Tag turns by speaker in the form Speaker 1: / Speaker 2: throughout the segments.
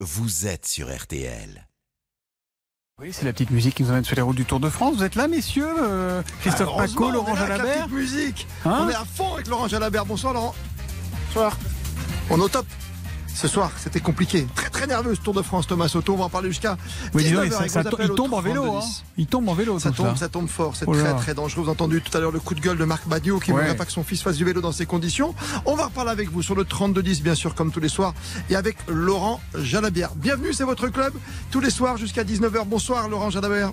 Speaker 1: vous êtes sur RTL.
Speaker 2: Oui, c'est la petite musique qui nous emmène sur les routes du Tour de France. Vous êtes là, messieurs euh, Christophe
Speaker 3: Ah,
Speaker 2: Paco, Laurent
Speaker 3: la
Speaker 2: Jalabert
Speaker 3: petite musique.
Speaker 2: Hein
Speaker 3: on est à fond avec Laurent Jalabert. Bonsoir Laurent.
Speaker 2: Bonsoir.
Speaker 3: On est au top. Ce soir, c'était compliqué. Très nerveux ce Tour de France, Thomas Soto. On va en parler jusqu'à.
Speaker 2: Oui, dis donc,
Speaker 3: 19 heures
Speaker 2: ça- ça il tombe en vélo.
Speaker 3: 32
Speaker 2: Hein.
Speaker 3: 10.
Speaker 2: Il tombe en vélo,
Speaker 3: Ça tombe,
Speaker 2: ça.
Speaker 3: ça tombe fort, c'est
Speaker 2: Oh
Speaker 3: très très dangereux. Vous avez entendu tout à l'heure le coup de gueule de Marc Badiou qui ne
Speaker 2: Ouais.
Speaker 3: voudrait pas que son fils fasse du vélo dans ces conditions. On va reparler avec vous sur le 32-10, bien sûr, comme tous les soirs, et avec Laurent Jalabert. Bienvenue, c'est votre club, tous les soirs jusqu'à 19h. Bonsoir Laurent Jalabert.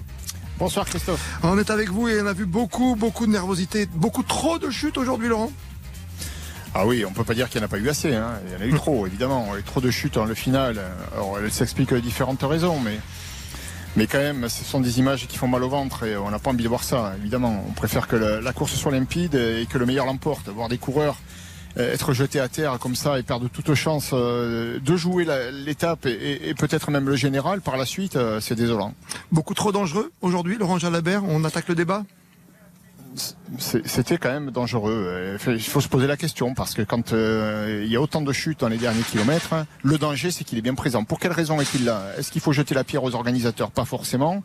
Speaker 2: Bonsoir, Christophe.
Speaker 3: On est avec vous et on a vu beaucoup, beaucoup de nervosité, beaucoup trop de chutes aujourd'hui, Laurent.
Speaker 4: Ah oui, on peut pas dire qu'il n'y en a pas eu assez. hein. Il y en a eu trop, évidemment. Il y a eu trop de chutes dans le final. Alors, elles s'expliquent de différentes raisons, mais, mais quand même, ce sont des images qui font mal au ventre et on n'a pas envie de voir ça, évidemment. On préfère que la, la course soit limpide et que le meilleur l'emporte. Voir des coureurs euh, être jetés à terre comme ça et perdre toute chance euh, de jouer l'étape et, et- et peut-être même le général par la suite, euh, c'est désolant.
Speaker 3: Beaucoup trop dangereux aujourd'hui, Laurent Jalabert. On attaque le débat?
Speaker 4: C'était quand même dangereux. Euh, Il faut se poser la question parce que quand euh, il y a autant de chutes dans les derniers kilomètres, hein, le danger c'est qu'il est bien présent. Pour quelle raison est-il là? Est-ce qu'il faut jeter la pierre aux organisateurs? Pas forcément.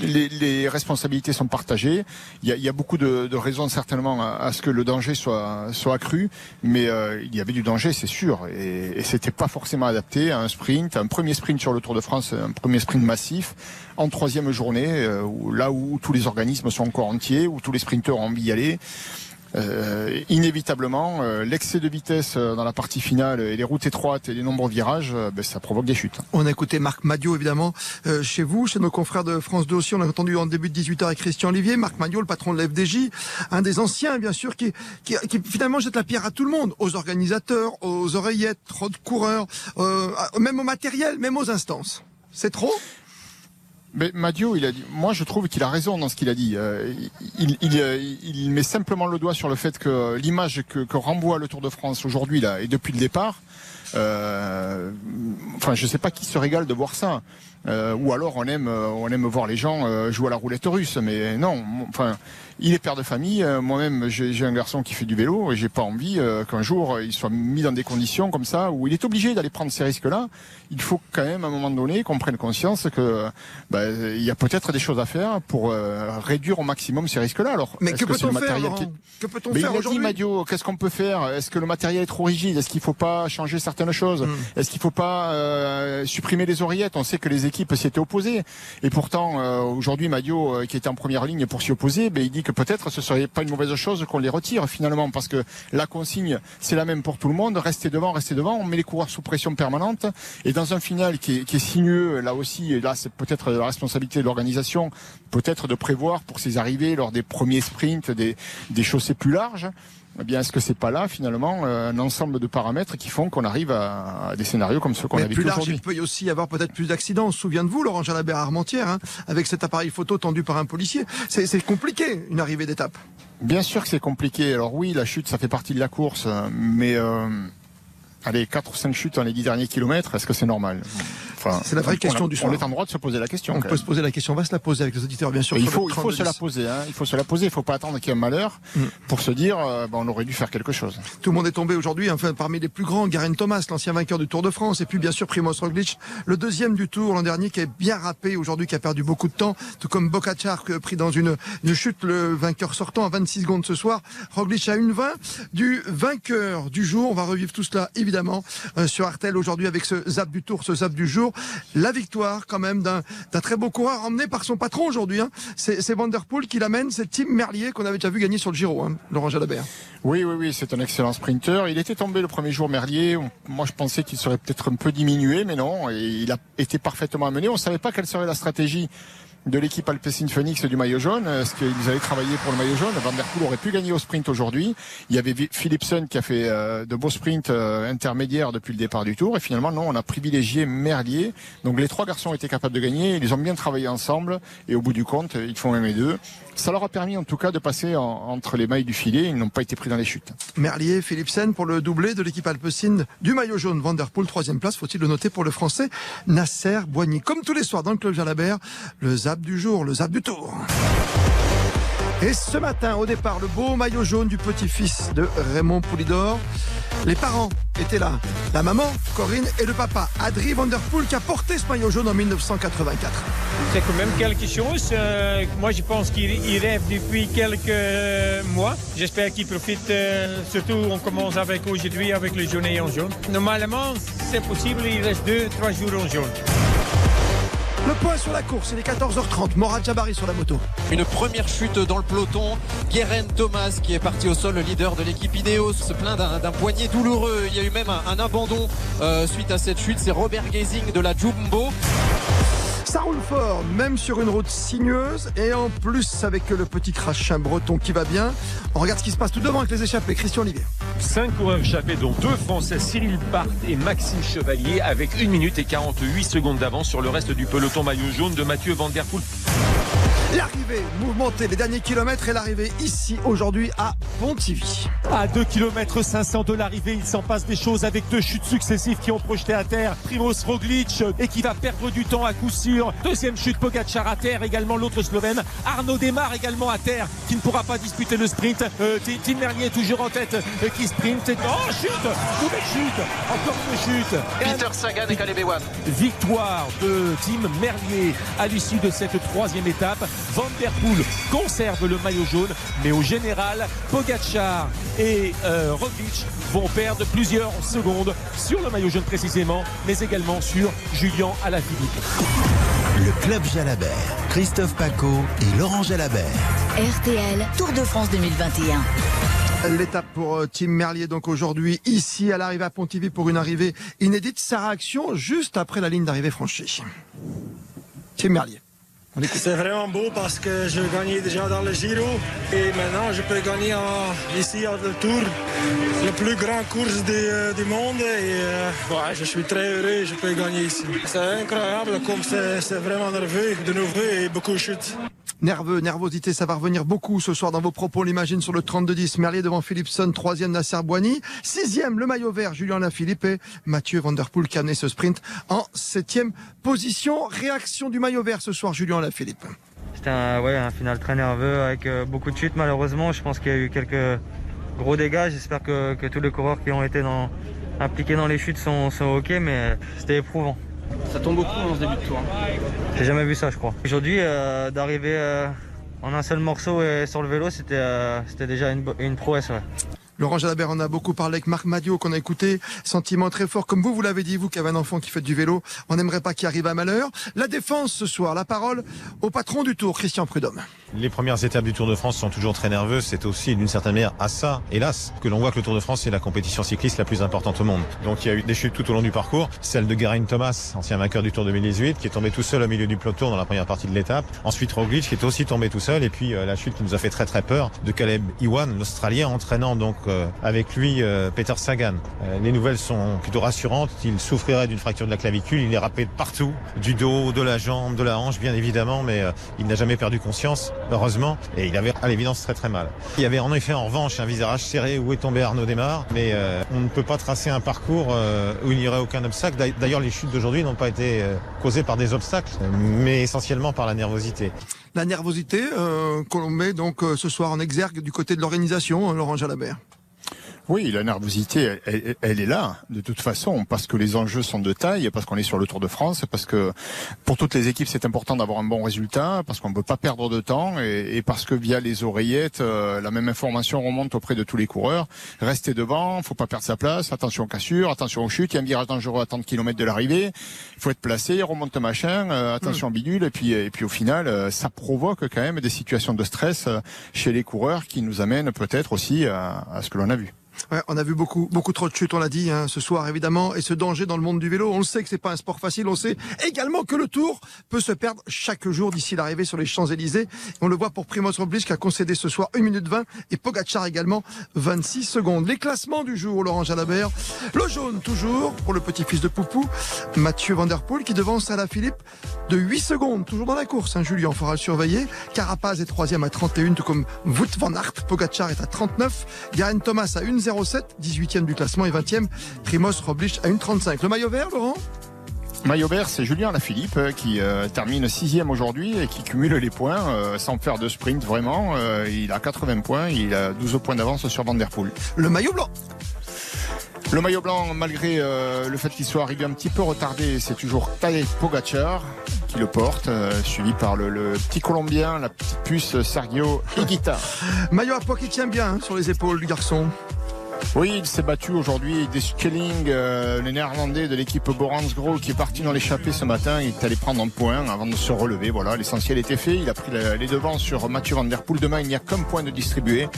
Speaker 4: Les, les responsabilités sont partagées. Il y a, il y a beaucoup de, de raisons certainement à, ce que le danger soit, soit accru, mais euh, il y avait du danger, c'est sûr, et, et c'était pas forcément adapté à un sprint, un premier sprint sur le Tour de France, un premier sprint massif en troisième journée, euh, là où tous les organismes sont encore entiers, où tous les sprinteurs ont envie d'y aller. Euh, inévitablement, euh, l'excès de vitesse euh, dans la partie finale et les routes étroites et les nombreux virages, ben, ça provoque des chutes.
Speaker 3: On a écouté Marc Madio, évidemment, chez vous, chez nos confrères de France 2 aussi. On a entendu en début de 18h avec Christian Olivier, Marc Madio, le patron de l'FDJ, un des anciens, bien sûr, qui, finalement jette la pierre à tout le monde, aux organisateurs, aux oreillettes, trop coureurs, même au matériel, même aux instances. C'est trop?
Speaker 4: Mais Madio, il a dit, moi je trouve qu'il a raison dans ce qu'il a dit. Euh, il, il, euh, il met simplement le doigt sur le fait que l'image que, que renvoie le Tour de France aujourd'hui là et depuis le départ, euh, enfin je sais pas qui se régale de voir ça. Euh, ou alors on aime, euh, on aime voir les gens euh, jouer à la roulette russe, mais non. Enfin, il est père de famille. euh, Moi-même, j'ai un garçon qui fait du vélo et j'ai pas envie euh, qu'un jour euh, il soit mis dans des conditions comme ça où il est obligé d'aller prendre ces risques-là. Il faut quand même à un moment donné qu'on prenne conscience que bah, il y a peut-être des choses à faire pour euh, réduire au maximum ces risques-là. Alors,
Speaker 3: Mais que peut-on faire,
Speaker 4: qui-
Speaker 3: Que peut-on
Speaker 4: mais
Speaker 3: faire aujourd'hui
Speaker 4: Madio, qu'est-ce qu'on peut faire? Est-ce que le matériel est trop rigide? Est-ce qu'il faut pas changer certaines choses?
Speaker 3: Mm.
Speaker 4: Est-ce qu'il faut pas euh, supprimer les oreillettes On sait que les équipes s'y étaient opposées. Et pourtant, euh, aujourd'hui, Madio, qui était en première ligne pour s'y opposer, ben, il dit que peut-être ce serait pas une mauvaise chose qu'on les retire finalement, parce que la consigne, c'est la même pour tout le monde. Restez devant, restez devant. On met les coureurs sous pression permanente. Et dans un final qui est, qui sinueux, là aussi, et là, c'est peut-être la responsabilité de l'organisation, peut-être de prévoir pour ces arrivées lors des premiers sprints des chaussées plus larges. Eh bien, est-ce que c'est pas là finalement euh, un ensemble de paramètres qui font qu'on arrive à, des scénarios comme ceux qu'on a vécu
Speaker 3: large,
Speaker 4: aujourd'hui
Speaker 3: il peut y aussi y avoir peut-être plus d'accidents. Souviens-vous, Laurent Jalabert à Armentières, hein, avec cet appareil photo tendu par un policier. C'est c'est compliqué, une arrivée d'étape.
Speaker 4: Bien sûr que c'est compliqué. Alors oui, la chute, ça fait partie de la course, euh, mais euh, allez, 4 ou 5 chutes dans les 10 derniers kilomètres, est-ce que c'est normal? Enfin,
Speaker 3: C'est la vraie
Speaker 4: on-
Speaker 3: question
Speaker 4: on a-
Speaker 3: du soir.
Speaker 4: On est en droit de se poser la question.
Speaker 3: On peut
Speaker 4: même.
Speaker 3: se poser la question, on va se la poser avec les auditeurs, bien sûr.
Speaker 4: Il faut, il faut se la
Speaker 3: 32-10.
Speaker 4: poser. Hein. Il faut se la poser. Il faut pas attendre qu'il y ait un malheur
Speaker 3: Mm.
Speaker 4: pour se dire, euh, ben, on aurait dû faire quelque chose.
Speaker 3: Tout le monde est tombé aujourd'hui, enfin, parmi les plus grands, Garen Thomas, l'ancien vainqueur du Tour de France, et puis bien sûr Primoz Roglic, le deuxième du Tour l'an dernier, qui est bien râpé aujourd'hui, qui a perdu beaucoup de temps, tout comme Bocacar, pris dans une, une chute, le vainqueur sortant à 26 secondes ce soir. Roglic à 1,20 du vainqueur du jour. On va revivre tout cela, évidemment, euh, sur Artel aujourd'hui avec ce zap du Tour, ce zap du jour. La victoire, quand même, d'un très beau coureur emmené par son patron aujourd'hui. Hein. C'est c'est Van Der Poel qui l'amène, c'est Tim Merlier qu'on avait déjà vu gagner sur le Giro, hein, Laurent Jalabert.
Speaker 4: Oui, oui, oui, c'est un excellent sprinter. Il était tombé le premier jour Merlier. Moi, je pensais qu'il serait peut-être un peu diminué, mais non. Il a été parfaitement amené. On ne savait pas quelle serait la stratégie de l'équipe Alpecin Phoenix du maillot jaune. Est-ce qu'ils allaient travailler pour le maillot jaune? Van Der Poel aurait pu gagner au sprint aujourd'hui. Il y avait Philipsen qui a fait euh, de beaux sprints euh, intermédiaires depuis le départ du tour. Et finalement, non, on a privilégié Merlier. Donc les trois garçons étaient capables de gagner. Ils ont bien travaillé ensemble. Et au bout du compte, ils font un et deux. Ça leur a permis en tout cas de passer en- entre les mailles du filet. Ils n'ont pas été pris dans les chutes.
Speaker 3: Merlier, Philipsen pour le doublé de l'équipe Alpecin du maillot jaune. Vanderpool, troisième place, faut-il le noter pour le français Nasser Boigny. Comme tous les soirs dans le club Jalabert, le zap du jour, le zap du tour. Et ce matin, au départ, le beau maillot jaune du petit-fils de Raymond Poulidor. Les parents étaient là. La maman, Corinne, et le papa, Adri Vanderpool, qui a porté ce maillot jaune en 1984.
Speaker 5: C'est quand même quelque chose. Euh, moi, je pense qu'il il rêve depuis quelques mois. J'espère qu'il profite. euh, surtout, on commence avec aujourd'hui avec le journée en jaune. Normalement, c'est possible. Il reste deux, trois jours en jaune.
Speaker 3: Le point sur la course, il est 14h30. Morad Jabari sur la moto.
Speaker 6: Une première chute dans le peloton. Guérin Thomas, qui est parti au sol, le leader de l'équipe Ineos, se plaint d'un poignet douloureux. Il y a eu même un, un abandon euh, suite à cette chute. C'est Robert Gazing de la Jumbo.
Speaker 3: Ça roule fort, même sur une route sinueuse, et en plus avec le petit crachin breton qui va bien. On regarde ce qui se passe tout devant avec les échappés. Christian Olivier.
Speaker 7: Cinq coureurs échappés, dont deux Français, Cyril Part et Maxime Chevalier, avec 1 minute et 48 secondes d'avance sur le reste du peloton maillot jaune de Mathieu Van Der Poel.
Speaker 3: L'arrivée mouvementée, les derniers kilomètres et l'arrivée ici aujourd'hui à Pontivy.
Speaker 8: À 2 km 500 de l'arrivée, il s'en passe des choses avec deux chutes successives qui ont projeté à terre Primoz Roglic et qui va perdre du temps à coup sûr. Deuxième chute Pogacar à terre, également l'autre Slovène. Arnaud démarre également à terre qui ne pourra pas disputer le sprint. Euh, Tim Merlier toujours en tête euh, qui sprint. Oh chute Nouvelle chute Encore une chute Et
Speaker 6: Peter Sagan et Caleb Ewan.
Speaker 8: Victoire de Tim Merlier à l'issue de cette troisième étape. Van Der Poel conserve le maillot jaune, mais au général, Pogacar et euh, Roglic vont perdre plusieurs secondes sur le maillot jaune précisément, mais également sur Julien Alaphilippe.
Speaker 1: Le Club Jalabert, Christophe Paco et Laurent Jalabert.
Speaker 9: RTL Tour de France 2021.
Speaker 3: L'étape pour euh, Tim Merlier donc aujourd'hui ici à l'arrivée à Pontivy pour une arrivée inédite. Sa réaction juste après la ligne d'arrivée franchie. Tim Merlier.
Speaker 10: C'est vraiment beau parce que je gagnais déjà dans le Giro et maintenant je peux gagner ici à le Tour, le plus grand course du, euh, du monde et euh, ouais, je suis très heureux, je peux gagner ici. C'est incroyable comme c'est vraiment nerveux, de nouveau et beaucoup de chutes.
Speaker 3: Nerveux, nervosité, ça va revenir beaucoup ce soir dans vos propos, on l'imagine, sur le 32-10. Merlier devant Philipson, troisième Nasser Boigny. Sixième, le maillot vert, Julien Lafilippe et Mathieu Van Der Poel qui a amené ce sprint en septième position. Réaction du maillot vert ce soir, Julien Lafilippe.
Speaker 11: C'était un, ouais, un final très nerveux avec euh, beaucoup de chutes malheureusement. Je pense qu'il y a eu quelques gros dégâts. J'espère que, que tous les coureurs qui ont été dans- impliqués dans les chutes sont, sont ok, mais c'était éprouvant.
Speaker 12: Ça tombe beaucoup dans ce début de tour. hein.
Speaker 11: J'ai jamais vu ça, je crois. Aujourd'hui, euh, d'arriver euh, en un seul morceau et sur le vélo, c'était euh, déjà une, une prouesse. ouais.
Speaker 3: Laurent Jalabert en a beaucoup parlé avec Marc Madio qu'on a écouté. Sentiment très fort. Comme vous, vous l'avez dit, vous qui avez un enfant qui fait du vélo, on n'aimerait pas qu'il arrive à malheur. La défense ce soir, la parole au patron du tour, Christian Prudhomme.
Speaker 13: Les premières étapes du Tour de France sont toujours très nerveuses. C'est aussi d'une certaine manière à ça, hélas, que l'on voit que le Tour de France est la compétition cycliste la plus importante au monde. Donc il y a eu des chutes tout au long du parcours. Celle de Geraint Thomas, ancien vainqueur du Tour 2018, qui est tombé tout seul au milieu du peloton dans la première partie de l'étape. Ensuite Roglic, qui est aussi tombé tout seul. Et puis euh, la chute qui nous a fait très très peur de Caleb Iwan, l'Australien, entraînant donc avec lui euh, Peter Sagan. Euh, les nouvelles sont plutôt rassurantes. Il souffrirait d'une fracture de la clavicule. Il est râpé partout, du dos, de la jambe, de la hanche, bien évidemment, mais euh, il n'a jamais perdu conscience, heureusement. Et il avait à l'évidence très très mal. Il y avait en effet en revanche un visage serré où est tombé Arnaud Desmar, mais euh, on ne peut pas tracer un parcours euh, où il n'y aurait aucun obstacle. D'ailleurs- les chutes d'aujourd'hui n'ont pas été euh, causées par des obstacles, mais essentiellement par la nervosité.
Speaker 3: La nervosité euh, qu'on met donc euh, ce soir en exergue du côté de l'organisation, Laurent Jalabert.
Speaker 4: Oui, la nervosité, elle, est là, de toute façon, parce que les enjeux sont de taille, parce qu'on est sur le Tour de France, parce que pour toutes les équipes, c'est important d'avoir un bon résultat, parce qu'on ne peut pas perdre de temps, et, et parce que via les oreillettes, euh, la même information remonte auprès de tous les coureurs. Restez devant, faut pas perdre sa place, attention aux cassures, attention aux chutes, il y a un virage dangereux à 30 km de l'arrivée, il faut être placé, remonte machin, euh, attention bidule, et puis, et puis au final, euh, ça provoque quand même des situations de stress euh, chez les coureurs qui nous amènent peut-être aussi à- à ce que l'on a vu.
Speaker 3: On a vu beaucoup, beaucoup trop de chutes, on l'a dit, hein, ce soir évidemment, et ce danger dans le monde du vélo. On le sait que c'est pas un sport facile. On sait également que le Tour peut se perdre chaque jour d'ici l'arrivée sur les Champs Élysées. On le voit pour Primoz Roglic qui a concédé ce soir 1 minute 20 et Pogacar également 26 secondes. Les classements du jour, Laurent Jalabert. Le jaune toujours pour le petit-fils de Poupou, Mathieu Van Der Poel qui devance à la Philippe de 8 secondes, toujours dans la course. Hein, Julien faudra le surveiller. Carapaz est troisième à 31, tout comme Wout van Aert. Pogacar est à 39. Garen Thomas à 1,07, 18e du classement et 20e. Primoz Roglic à 1,35. Le maillot vert, Laurent?
Speaker 4: Maillot vert, c'est Julien Lafilippe euh, qui euh, termine sixième aujourd'hui et qui cumule les points euh, sans faire de sprint vraiment. Euh, il a 80 points, il a 12 points d'avance sur Van Der Poel.
Speaker 3: Le maillot blanc?
Speaker 4: Le maillot blanc, malgré euh, le fait qu'il soit arrivé un petit peu retardé, c'est toujours Tadej Pogacar qui le porte, euh, suivi par le, le petit Colombien, la petite puce Sergio Higuita.
Speaker 3: Maillot à poids qui tient bien hein, sur les épaules du garçon.
Speaker 4: Oui, il s'est battu aujourd'hui des Skelling, euh, le néerlandais de l'équipe Boransgro qui est parti dans l'échappée ce matin. Il est allé prendre un point avant de se relever. Voilà, l'essentiel était fait. Il a pris les devants sur Mathieu Van Der Poel. Demain, il n'y a qu'un point de distribué.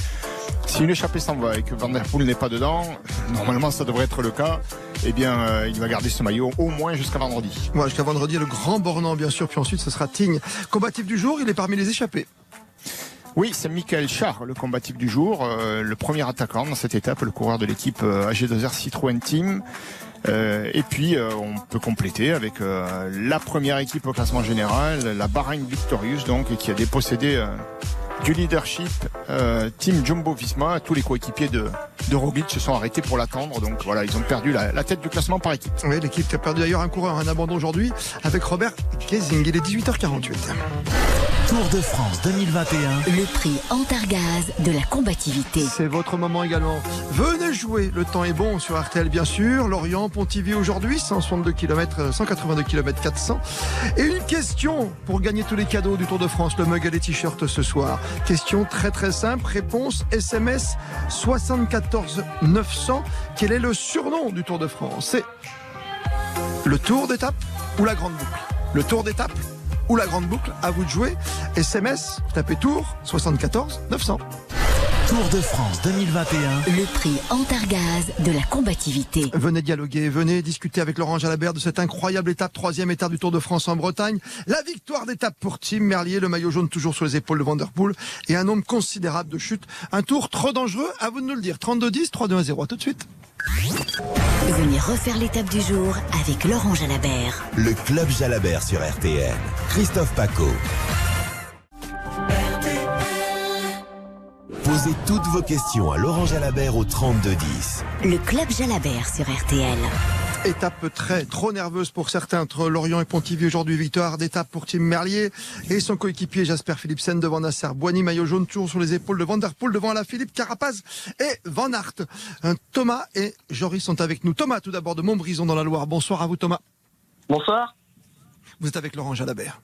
Speaker 4: Si une échappée s'en va et que Van Der Poel n'est pas dedans, normalement ça devrait être le cas, eh bien euh, il va garder ce maillot au moins jusqu'à vendredi.
Speaker 3: Jusqu'à vendredi, le grand bornant, bien sûr, puis ensuite, ce sera Tignes. Combatif du jour, il est parmi les échappés.
Speaker 4: Oui, c'est Michael Char, le combatif du jour, euh, le premier attaquant dans cette étape, le coureur de l'équipe euh, AG2R Citroën Team. Euh, et puis on peut compléter avec la première équipe au classement général, la Bahrain Victorious donc, qui a dépossédé du leadership Team Jumbo Visma. Tous les coéquipiers de, de Roglic se sont arrêtés pour l'attendre. Donc voilà, ils ont perdu la, la tête du classement par équipe.
Speaker 3: Oui, l'équipe qui a perdu d'ailleurs un coureur, un abandon aujourd'hui, avec Robert Gesing. Il est 18h48.
Speaker 1: Tour de France 2021.
Speaker 9: Le prix Antargaz de la combativité.
Speaker 3: C'est votre moment également. Venez jouer, le temps est bon sur RTL bien sûr. Lorient, Pontivy aujourd'hui, 162 km, 182 km 400. Et une question pour gagner tous les cadeaux du Tour de France, le mug et les t-shirts ce soir. Question très très simple, réponse SMS 74 900. Quel est le surnom du Tour de France? C'est le tour d'étape ou la grande boucle? Le tour d'étape ou la grande boucle? À vous de jouer. SMS, tapez tour 74 900.
Speaker 1: Tour de France 2021.
Speaker 9: Le prix Antargaz de la combativité.
Speaker 3: Venez dialoguer, venez discuter avec Laurent Jalabert de cette incroyable étape, troisième étape du Tour de France en Bretagne. La victoire d'étape pour Tim Merlier, le maillot jaune toujours sur les épaules de Vanderpool et un nombre considérable de chutes. Un tour trop dangereux, à vous de nous le dire. 32-10, 3-2-1-0, à tout de suite.
Speaker 9: Venez refaire l'étape du jour avec Laurent Jalabert.
Speaker 1: Le Club Jalabert sur RTL. Christophe Paco. Posez toutes vos questions à Laurent Jalabert au 3210.
Speaker 9: Le club Jalabert sur RTL.
Speaker 3: Étape très trop nerveuse pour certains entre Lorient et Pontivy aujourd'hui. Victoire d'étape pour Tim Merlier et son coéquipier Jasper Philipsen devant Nasser Boigny, maillot jaune toujours sur les épaules de Vanderpool devant la Philippe Carapaz et Van Aert. Un Thomas et Joris sont avec nous. Thomas tout d'abord de Montbrison dans la Loire. Bonsoir à vous Thomas.
Speaker 14: Bonsoir.
Speaker 3: Vous êtes avec Laurent Jalabert.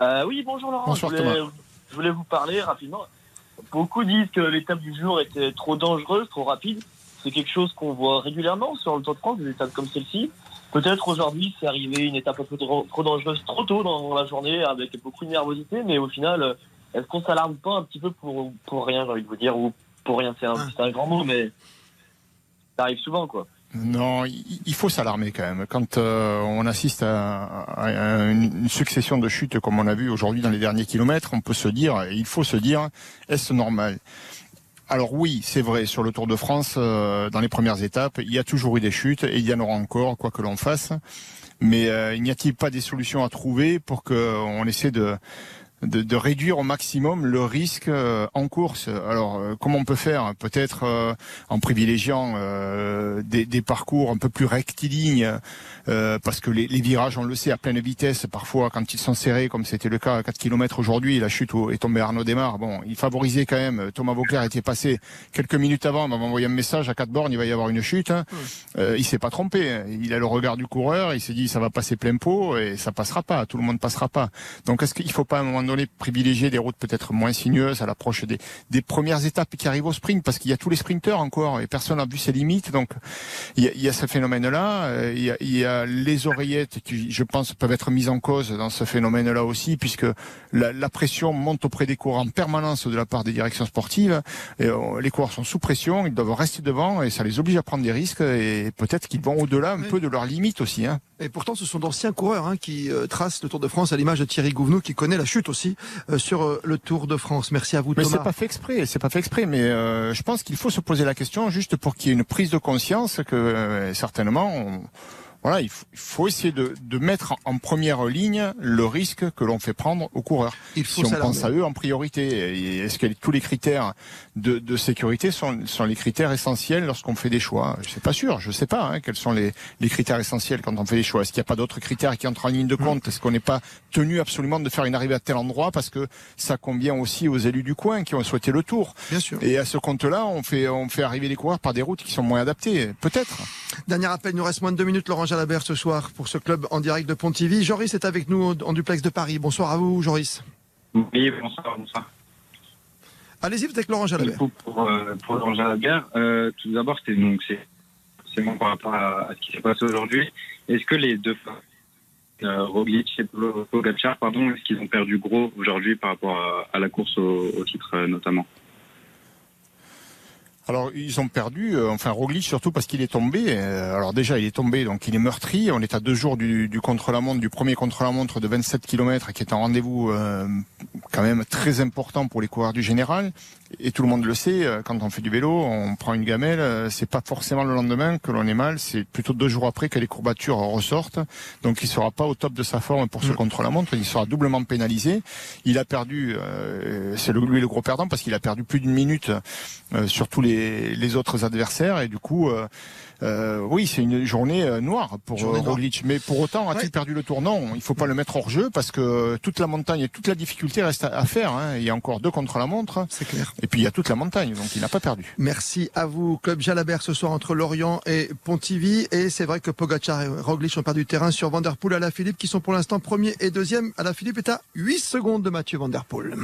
Speaker 14: Euh, oui, bonjour Laurent.
Speaker 3: Bonsoir,
Speaker 14: je, voulais,
Speaker 3: Thomas.
Speaker 14: je voulais vous parler rapidement. Beaucoup disent que l'étape du jour était trop dangereuse, trop rapide. C'est quelque chose qu'on voit régulièrement sur le Tour de France, des étapes comme celle-ci. Peut-être aujourd'hui, c'est arrivé une étape un peu trop, trop dangereuse trop tôt dans la journée avec beaucoup de nervosité, mais au final, est-ce qu'on s'alarme pas un petit peu pour, pour rien, j'ai envie de vous dire, ou pour rien, c'est un, c'est un grand mot, mais ça arrive souvent, quoi.
Speaker 4: Non, il faut s'alarmer quand même. Quand euh, on assiste à, une succession de chutes comme on a vu aujourd'hui dans les derniers kilomètres, on peut se dire, il faut se dire, est-ce normal? Alors oui, c'est vrai, sur le Tour de France, euh, dans les premières étapes, il y a toujours eu des chutes et il y en aura encore, quoi que l'on fasse. Mais euh, n'y a-t-il pas des solutions à trouver pour qu'on essaie de, de, de réduire au maximum le risque euh, en course Alors, euh, comment on peut faire Peut-être euh, en privilégiant euh, des, des parcours un peu plus rectilignes, euh, parce que les, les virages, on le sait, à pleine vitesse, parfois, quand ils sont serrés, comme c'était le cas à 4 km aujourd'hui, la chute où est tombé Arnaud Desmar, bon, il favorisait quand même. Thomas Vauclair était passé quelques minutes avant, il m'a envoyé un message à 4 bornes, il va y avoir une chute. hein. Euh, il s'est pas trompé. Il a le regard du coureur, il s'est dit ça va passer plein pot et ça passera pas, tout le monde passera pas. Donc est-ce qu'il faut pas à un moment donné privilégier des routes peut-être moins sinueuses à l'approche des, des premières étapes qui arrivent au sprint parce qu'il y a tous les sprinteurs encore et personne n'a vu ses limites. Donc il y a, il y a ce phénomène-là. Euh, Il y a, il y a les oreillettes qui, je pense, peuvent être mises en cause dans ce phénomène-là aussi puisque la, la pression monte auprès des coureurs en permanence de la part des directions sportives. Et, euh, les coureurs sont sous pression, ils doivent rester devant et ça les oblige à prendre des risques et peut-être qu'ils vont au-delà un peu de leurs limites aussi. Hein.
Speaker 3: Et pourtant, ce sont d'anciens coureurs hein, qui euh, tracent le Tour de France à l'image de Thierry Gouvenou qui connaît la chute aussi euh, sur euh, le Tour de France. Merci à vous
Speaker 4: Mais
Speaker 3: Thomas.
Speaker 4: c'est pas fait exprès, c'est pas fait exprès. Mais euh, je pense qu'il faut se poser la question juste pour qu'il y ait une prise de conscience que euh, certainement, on, voilà, il faut, il faut essayer de, de, mettre en première ligne le risque que l'on fait prendre aux coureurs.
Speaker 3: Il faut
Speaker 4: si on pense à eux en priorité, est-ce que tous les critères de, de sécurité sont, sont, les critères essentiels lorsqu'on fait des choix? Je sais pas sûr, je sais pas hein, quels sont les, les, critères essentiels quand on fait des choix. Est-ce qu'il n'y a pas d'autres critères qui entrent en ligne de compte? Est-ce qu'on n'est pas tenu absolument de faire une arrivée à tel endroit parce que ça convient aussi aux élus du coin qui ont souhaité le tour?
Speaker 3: Bien sûr.
Speaker 4: Et à ce compte-là, on fait, on fait arriver les coureurs par des routes qui sont moins adaptées, peut-être.
Speaker 3: Dernier appel, il nous reste moins de deux minutes, Laurent Ce soir, pour ce club en direct de Pontivy. Joris est avec nous en duplex de Paris. Bonsoir à vous, Joris.
Speaker 15: Oui, bonsoir, bonsoir.
Speaker 3: Allez-y, vous êtes avec Laurent Jalabert.
Speaker 15: Pour, euh, pour Laurent Jalabert, euh, tout d'abord, c'est donc c'est bon par rapport à, à ce qui s'est passé aujourd'hui. Est-ce que les deux euh, Roglic et Pogacar, pardon, est-ce qu'ils ont perdu gros aujourd'hui par rapport à, à la course au, au titre euh, notamment?
Speaker 4: Alors ils ont perdu, euh, enfin Roglic surtout parce qu'il est tombé. Euh, alors déjà il est tombé, donc il est meurtri. On est à deux jours du, contre-la-montre, du premier contre-la-montre de 27 km qui est un rendez-vous euh, quand même très important pour les coureurs du général. Et tout le monde le sait, euh, quand on fait du vélo, on prend une gamelle, euh, c'est pas forcément le lendemain que l'on est mal, c'est plutôt deux jours après que les courbatures ressortent. Donc il sera pas au top de sa forme pour ce contre-la-montre, il sera doublement pénalisé. Il a perdu, euh, c'est lui le gros perdant parce qu'il a perdu plus d'une minute sur tous les, les, autres adversaires et du coup. Euh, oui, c'est une journée noire pour journée Roglic. Mais pour autant, a-t-il ouais. perdu le tour Non, il faut pas le mettre hors jeu parce que toute la montagne et toute la difficulté reste à, faire. Hein. Il y a encore deux contre la montre.
Speaker 3: C'est clair.
Speaker 4: Et puis il y a toute la montagne, donc il n'a pas perdu.
Speaker 3: Merci à vous, Club Jalabert, ce soir entre Lorient et Pontivy. Et c'est vrai que Pogacar et Roglic ont perdu du terrain sur Vanderpool à la Philippe, qui sont pour l'instant premier et deuxième. À la Philippe est à 8 secondes de Mathieu Vanderpool.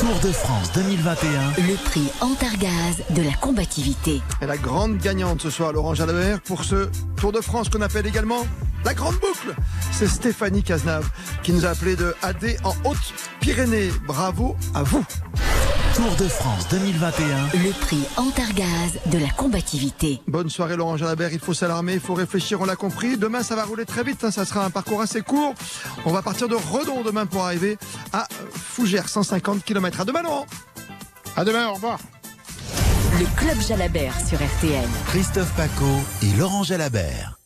Speaker 1: Tour de France 2021.
Speaker 9: Le prix Antargaz de la combativité.
Speaker 3: Et la grande gagnante ce soir, Laurent Jalabert, pour ce Tour de France qu'on appelle également la grande boucle. C'est Stéphanie Cazenave qui nous a appelé de AD en Haute-Pyrénées. Bravo à vous.
Speaker 1: Tour de France 2021.
Speaker 9: Le prix Antargaz de la combativité.
Speaker 3: Bonne soirée Laurent Jalabert, il faut s'alarmer, il faut réfléchir, on l'a compris. Demain ça va rouler très vite, hein. ça sera un parcours assez court. On va partir de Redon demain pour arriver à Fougères, 150 km. À demain Laurent.
Speaker 4: À demain, au revoir.
Speaker 9: Le Club Jalabert sur RTL.
Speaker 1: Christophe Paco et Laurent Jalabert.